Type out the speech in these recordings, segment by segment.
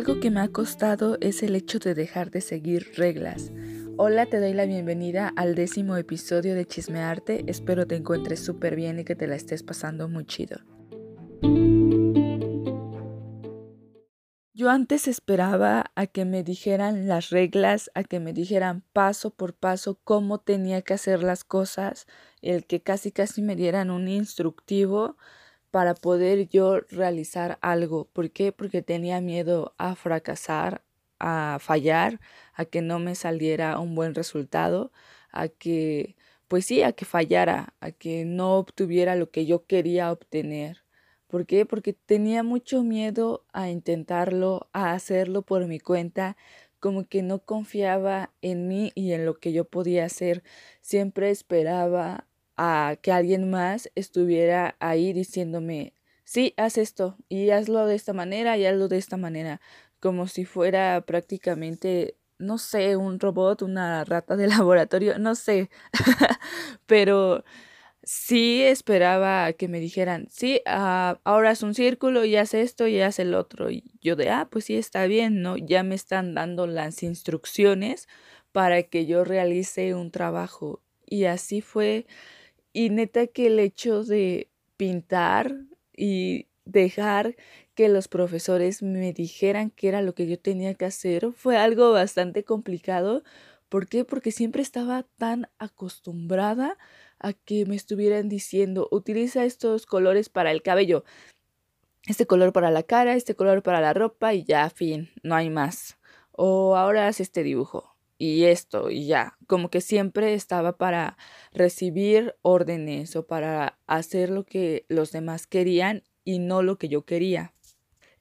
Algo que me ha costado es el hecho de dejar de seguir reglas. Hola, te doy la bienvenida al décimo episodio de Chismearte. Espero te encuentres súper bien y que te la estés pasando muy chido. Yo antes esperaba a que me dijeran las reglas, a que me dijeran paso por paso cómo tenía que hacer las cosas, el que casi casi me dieran un instructivo para poder yo realizar algo. ¿Por qué? Porque tenía miedo a fracasar, a fallar, a que no me saliera un buen resultado, a que, pues sí, a que fallara, a que no obtuviera lo que yo quería obtener. ¿Por qué? Porque tenía mucho miedo a intentarlo, a hacerlo por mi cuenta, como que no confiaba en mí y en lo que yo podía hacer. Siempre esperaba a que alguien más estuviera ahí diciéndome, sí, haz esto y hazlo de esta manera y hazlo de esta manera, como si fuera prácticamente, no sé, un robot, una rata de laboratorio, no sé, pero sí esperaba que me dijeran, sí, ah, ahora es un círculo y haz esto y haz el otro. Y yo de, ah, pues sí, está bien, ¿no? Ya me están dando las instrucciones para que yo realice un trabajo. Y así fue y neta que el hecho de pintar y dejar que los profesores me dijeran qué era lo que yo tenía que hacer fue algo bastante complicado. ¿Por qué? Porque siempre estaba tan acostumbrada a que me estuvieran diciendo, utiliza estos colores para el cabello, este color para la cara, este color para la ropa y ya, fin, no hay más. O ahora haz este dibujo y esto y ya, como que siempre estaba para recibir órdenes o para hacer lo que los demás querían y no lo que yo quería.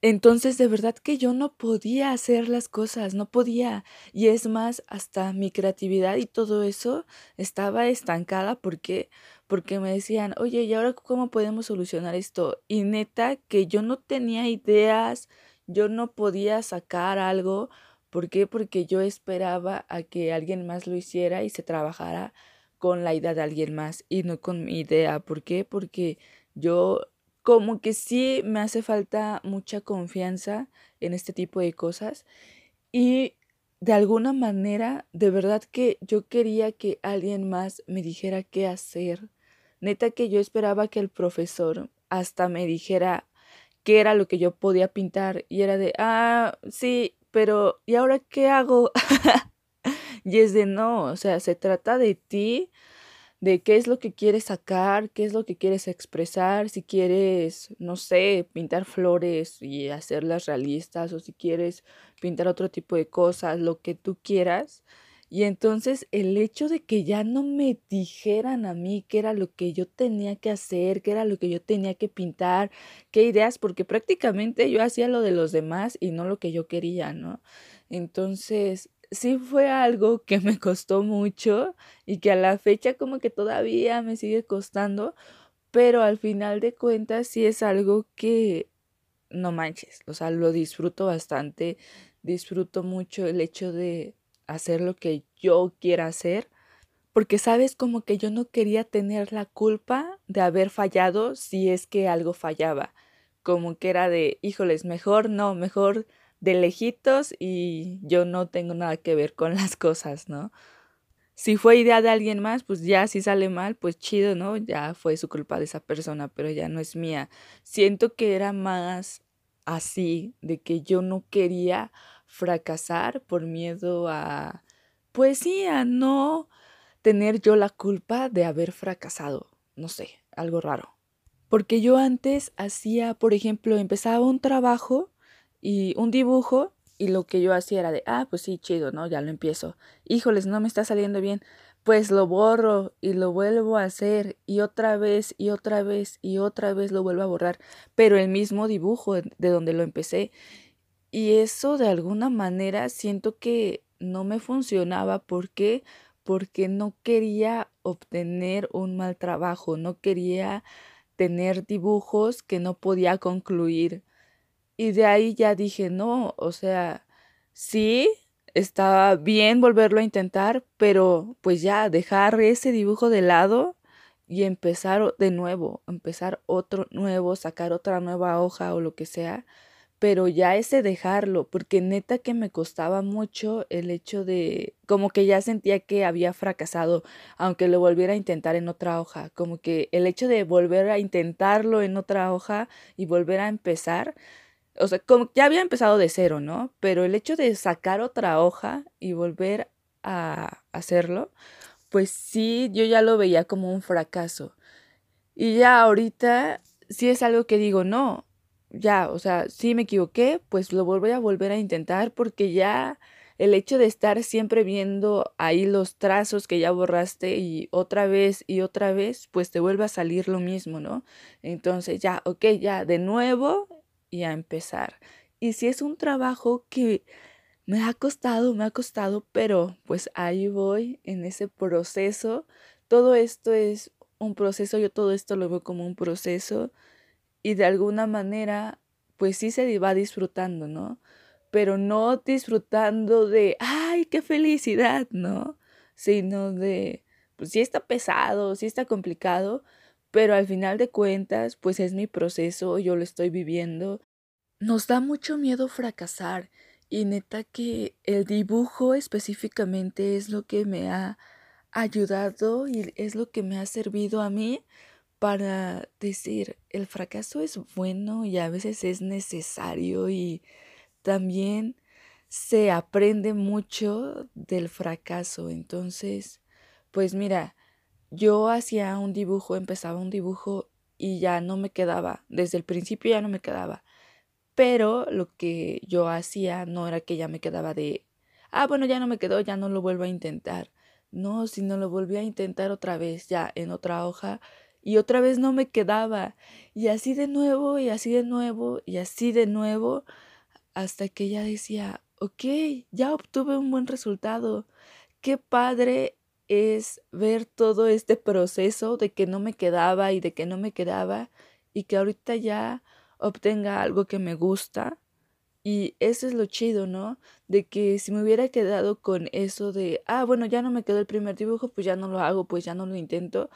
Entonces de verdad que yo no podía hacer las cosas, no podía. Y es más, hasta mi creatividad y todo eso estaba estancada porque porque me decían, oye, ¿y ahora cómo podemos solucionar esto? Y neta que yo no tenía ideas, yo no podía sacar algo ¿Por qué? Porque yo esperaba a que alguien más lo hiciera y se trabajara con la idea de alguien más y no con mi idea. ¿Por qué? Porque yo como que sí me hace falta mucha confianza en este tipo de cosas y de alguna manera, de verdad que yo quería que alguien más me dijera qué hacer. Neta que yo esperaba que el profesor hasta me dijera qué era lo que yo podía pintar y era de, ah, sí, pero ¿y ahora qué hago? y es de no, o sea, se trata de ti, de qué es lo que quieres sacar, qué es lo que quieres expresar, si quieres, no sé, pintar flores y hacerlas realistas o si quieres pintar otro tipo de cosas, lo que tú quieras. Y entonces el hecho de que ya no me dijeran a mí qué era lo que yo tenía que hacer, qué era lo que yo tenía que pintar, qué ideas, porque prácticamente yo hacía lo de los demás y no lo que yo quería, ¿no? Entonces, sí fue algo que me costó mucho y que a la fecha como que todavía me sigue costando, pero al final de cuentas sí es algo que no manches, o sea, lo disfruto bastante, disfruto mucho el hecho de hacer lo que yo quiera hacer, porque sabes como que yo no quería tener la culpa de haber fallado si es que algo fallaba, como que era de, híjoles, mejor no, mejor de lejitos y yo no tengo nada que ver con las cosas, ¿no? Si fue idea de alguien más, pues ya si sale mal, pues chido, ¿no? Ya fue su culpa de esa persona, pero ya no es mía. Siento que era más así, de que yo no quería fracasar por miedo a, pues sí, a no tener yo la culpa de haber fracasado. No sé, algo raro. Porque yo antes hacía, por ejemplo, empezaba un trabajo y un dibujo y lo que yo hacía era de, ah, pues sí, chido, ¿no? Ya lo empiezo. Híjoles, no me está saliendo bien. Pues lo borro y lo vuelvo a hacer y otra vez y otra vez y otra vez lo vuelvo a borrar. Pero el mismo dibujo de donde lo empecé. Y eso de alguna manera siento que no me funcionaba. ¿Por qué? Porque no quería obtener un mal trabajo, no quería tener dibujos que no podía concluir. Y de ahí ya dije, no, o sea, sí, estaba bien volverlo a intentar, pero pues ya dejar ese dibujo de lado y empezar de nuevo, empezar otro nuevo, sacar otra nueva hoja o lo que sea pero ya ese dejarlo, porque neta que me costaba mucho el hecho de, como que ya sentía que había fracasado, aunque lo volviera a intentar en otra hoja, como que el hecho de volver a intentarlo en otra hoja y volver a empezar, o sea, como ya había empezado de cero, ¿no? Pero el hecho de sacar otra hoja y volver a hacerlo, pues sí, yo ya lo veía como un fracaso. Y ya ahorita sí es algo que digo, no, ya, o sea, sí me equivoqué, pues lo voy a volver a intentar porque ya el hecho de estar siempre viendo ahí los trazos que ya borraste y otra vez y otra vez, pues te vuelve a salir lo mismo, ¿no? Entonces ya, ok, ya, de nuevo y a empezar. Y si es un trabajo que me ha costado, me ha costado, pero pues ahí voy en ese proceso. Todo esto es un proceso, yo todo esto lo veo como un proceso y de alguna manera, pues sí se va disfrutando, ¿no? Pero no disfrutando de, ay, qué felicidad, ¿no? Sino de, pues sí está pesado, sí está complicado, pero al final de cuentas, pues es mi proceso, yo lo estoy viviendo. Nos da mucho miedo fracasar y neta que el dibujo específicamente es lo que me ha ayudado y es lo que me ha servido a mí para decir, el fracaso es bueno y a veces es necesario y también se aprende mucho del fracaso. Entonces, pues mira, yo hacía un dibujo, empezaba un dibujo y ya no me quedaba, desde el principio ya no me quedaba. Pero lo que yo hacía no era que ya me quedaba de, ah, bueno, ya no me quedó, ya no lo vuelvo a intentar. No, sino lo volví a intentar otra vez, ya en otra hoja y otra vez no me quedaba. Y así de nuevo, y así de nuevo, y así de nuevo, hasta que ella decía, ok, ya obtuve un buen resultado. Qué padre es ver todo este proceso de que no me quedaba y de que no me quedaba y que ahorita ya obtenga algo que me gusta. Y eso es lo chido, ¿no? De que si me hubiera quedado con eso de, ah, bueno, ya no me quedó el primer dibujo, pues ya no lo hago, pues ya no lo intento,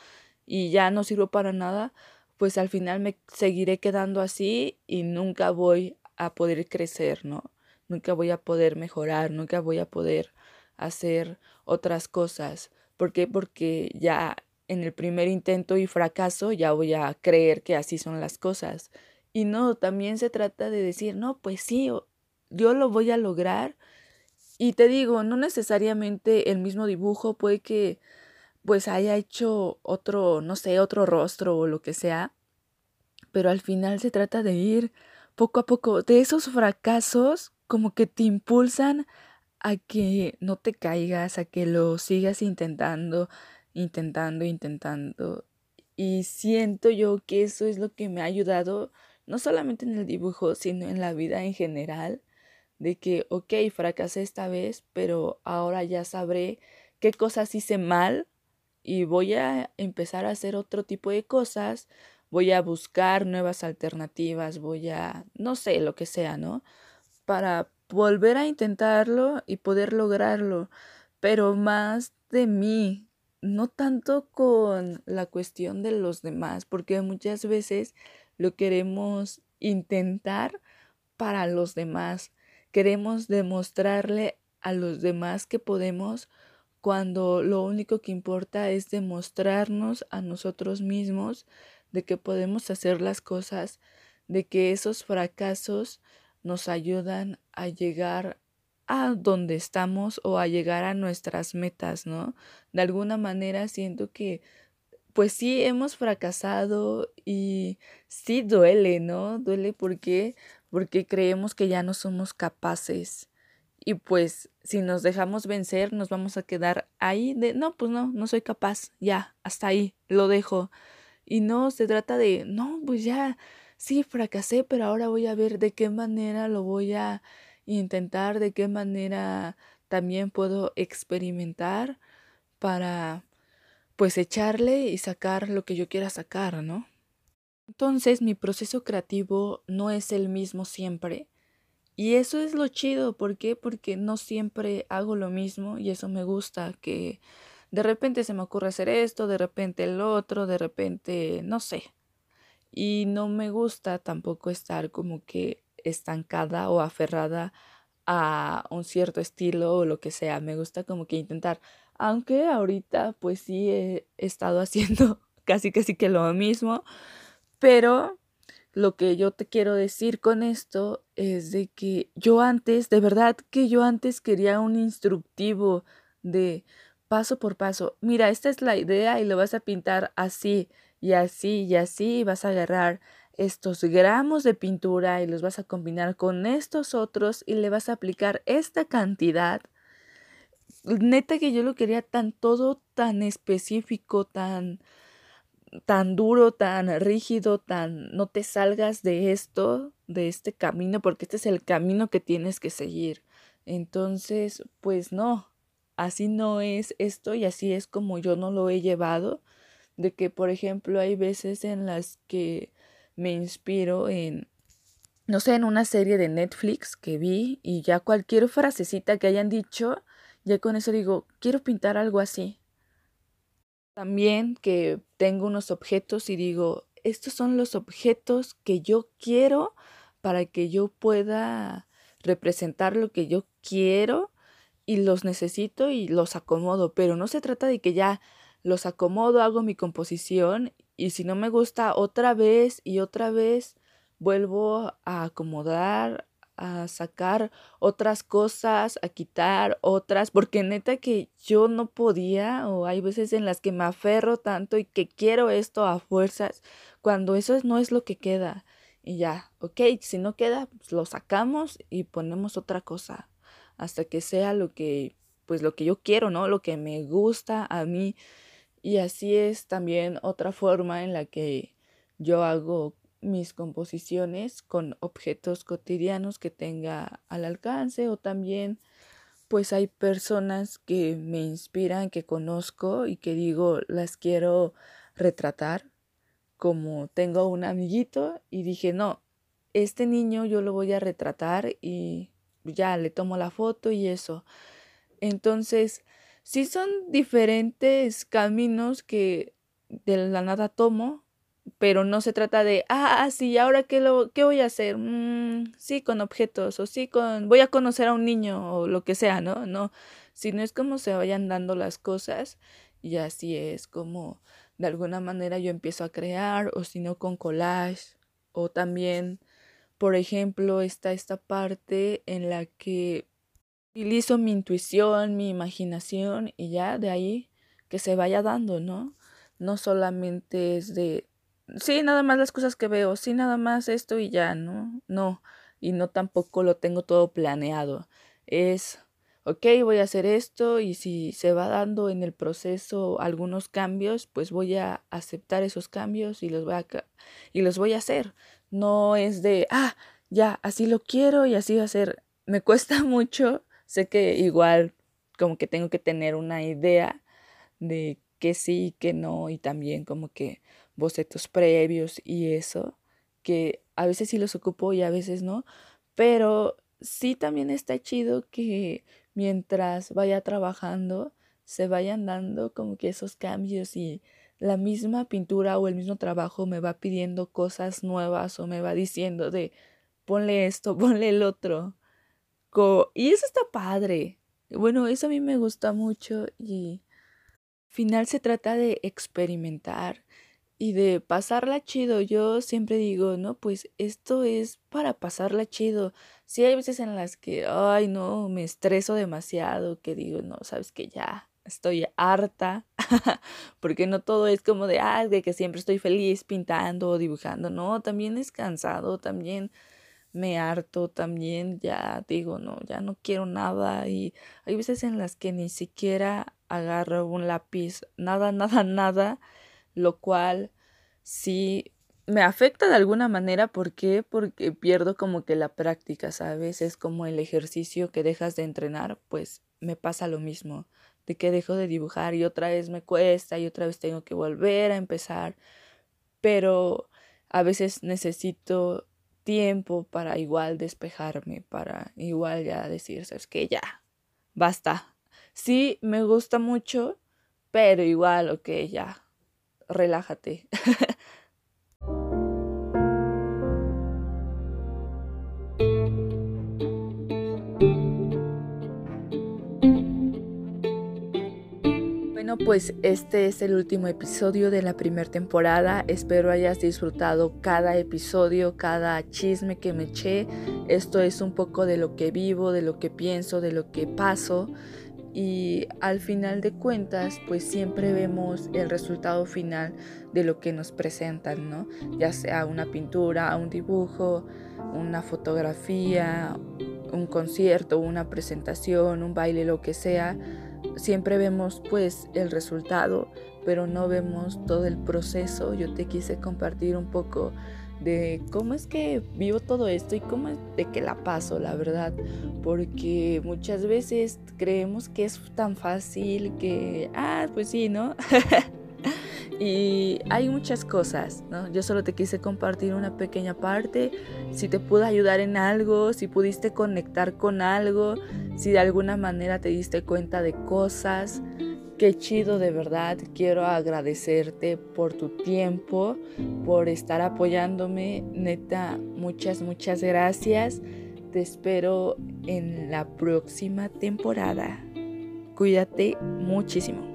y ya no sirvo para nada, pues al final me seguiré quedando así y nunca voy a poder crecer, ¿no? Nunca voy a poder mejorar, nunca voy a poder hacer otras cosas. ¿Por qué? Porque ya en el primer intento y fracaso ya voy a creer que así son las cosas. Y no, también se trata de decir, no, pues sí, yo lo voy a lograr. Y te digo, no necesariamente el mismo dibujo, puede que pues haya hecho otro, no sé, otro rostro o lo que sea, pero al final se trata de ir poco a poco, de esos fracasos como que te impulsan a que no te caigas, a que lo sigas intentando, intentando, intentando. Y siento yo que eso es lo que me ha ayudado, no solamente en el dibujo, sino en la vida en general, de que, ok, fracasé esta vez, pero ahora ya sabré qué cosas hice mal y voy a empezar a hacer otro tipo de cosas, voy a buscar nuevas alternativas, voy a, no sé, lo que sea, ¿no? Para volver a intentarlo y poder lograrlo, pero más de mí, no tanto con la cuestión de los demás, porque muchas veces lo queremos intentar para los demás, queremos demostrarle a los demás que podemos cuando lo único que importa es demostrarnos a nosotros mismos de que podemos hacer las cosas, de que esos fracasos nos ayudan a llegar a donde estamos o a llegar a nuestras metas, ¿no? De alguna manera siento que pues sí hemos fracasado y sí duele, ¿no? Duele porque porque creemos que ya no somos capaces y pues si nos dejamos vencer, nos vamos a quedar ahí de, no, pues no, no soy capaz, ya, hasta ahí, lo dejo. Y no, se trata de, no, pues ya, sí, fracasé, pero ahora voy a ver de qué manera lo voy a intentar, de qué manera también puedo experimentar para, pues, echarle y sacar lo que yo quiera sacar, ¿no? Entonces mi proceso creativo no es el mismo siempre y eso es lo chido, ¿por qué? Porque no siempre hago lo mismo y eso me gusta, que de repente se me ocurre hacer esto, de repente el otro, de repente, no sé. Y no me gusta tampoco estar como que estancada o aferrada a un cierto estilo o lo que sea. Me gusta como que intentar. Aunque ahorita pues sí he estado haciendo casi casi que lo mismo. Pero lo que yo te quiero decir con esto es de que yo antes, de verdad que yo antes quería un instructivo de paso por paso. Mira, esta es la idea y lo vas a pintar así y así y así y vas a agarrar estos gramos de pintura y los vas a combinar con estos otros y le vas a aplicar esta cantidad. Neta que yo lo quería tan todo tan específico, tan tan duro, tan rígido, tan no te salgas de esto, de este camino, porque este es el camino que tienes que seguir. Entonces, pues no, así no es esto y así es como yo no lo he llevado, de que por ejemplo hay veces en las que me inspiro en, no sé, en una serie de Netflix que vi y ya cualquier frasecita que hayan dicho, ya con eso digo, quiero pintar algo así. También que tengo unos objetos y digo, estos son los objetos que yo quiero para que yo pueda representar lo que yo quiero y los necesito y los acomodo, pero no se trata de que ya los acomodo, hago mi composición y si no me gusta otra vez y otra vez vuelvo a acomodar, a sacar otras cosas, a quitar otras, porque neta que yo no podía o hay veces en las que me aferro tanto y que quiero esto a fuerzas, cuando eso no es lo que queda. Y ya, ok, si no queda, pues lo sacamos y ponemos otra cosa hasta que sea lo que, pues lo que yo quiero, ¿no? Lo que me gusta a mí. Y así es también otra forma en la que yo hago mis composiciones con objetos cotidianos que tenga al alcance o también pues hay personas que me inspiran, que conozco y que digo las quiero retratar como tengo un amiguito y dije no, este niño yo lo voy a retratar y ya le tomo la foto y eso. Entonces, sí son diferentes caminos que de la nada tomo, pero no se trata de, ah, sí, ahora qué, lo, qué voy a hacer? Mm, sí, con objetos, o sí, con, voy a conocer a un niño, o lo que sea, ¿no? No, sino es como se vayan dando las cosas, y así es como de alguna manera yo empiezo a crear, o si no con collage, o también por ejemplo, está esta parte en la que utilizo mi intuición, mi imaginación y ya de ahí que se vaya dando, ¿no? No solamente es de, sí, nada más las cosas que veo, sí, nada más esto y ya, ¿no? No, y no tampoco lo tengo todo planeado. Es, ok, voy a hacer esto y si se va dando en el proceso algunos cambios, pues voy a aceptar esos cambios y los voy a, y los voy a hacer. No es de, ah, ya, así lo quiero y así va a ser. Me cuesta mucho. Sé que igual como que tengo que tener una idea de que sí, que no y también como que bocetos previos y eso, que a veces sí los ocupo y a veces no, pero sí también está chido que mientras vaya trabajando se vayan dando como que esos cambios y la misma pintura o el mismo trabajo me va pidiendo cosas nuevas o me va diciendo de ponle esto, ponle el otro. y eso está padre. Bueno, eso a mí me gusta mucho y final se trata de experimentar y de pasarla chido. Yo siempre digo, no, pues esto es para pasarla chido. Si hay veces en las que, ay, no, me estreso demasiado, que digo, no, sabes que ya, estoy harta, porque no todo es como de, ah, de que siempre estoy feliz pintando o dibujando, no, también es cansado, también me harto, también ya digo, no, ya no quiero nada y hay veces en las que ni siquiera agarro un lápiz, nada, nada, nada, lo cual sí me afecta de alguna manera, ¿por qué? Porque pierdo como que la práctica, ¿sabes? Es como el ejercicio que dejas de entrenar, pues me pasa lo mismo de que dejo de dibujar y otra vez me cuesta y otra vez tengo que volver a empezar. Pero a veces necesito tiempo para igual despejarme, para igual ya decir, sabes que ya, basta sí, me gusta mucho, pero igual, ok, ya, relájate. Bueno, pues este es el último episodio de la primera temporada. Espero hayas disfrutado cada episodio, cada chisme que me eché. Esto es un poco de lo que vivo, de lo que pienso, de lo que paso. Y al final de cuentas, pues siempre vemos el resultado final de lo que nos presentan, ¿no? Ya sea una pintura, un dibujo, una fotografía, un concierto, una presentación, un baile, lo que sea siempre vemos pues el resultado, pero no vemos todo el proceso. Yo te quise compartir un poco de cómo es que vivo todo esto y cómo es de que la paso, la verdad, porque muchas veces creemos que es tan fácil que, ah, pues sí, ¿no? Y hay muchas cosas, ¿no? Yo solo te quise compartir una pequeña parte, si te pude ayudar en algo, si pudiste conectar con algo, si de alguna manera te diste cuenta de cosas. Qué chido de verdad, quiero agradecerte por tu tiempo, por estar apoyándome, neta, muchas, muchas gracias. Te espero en la próxima temporada. Cuídate muchísimo.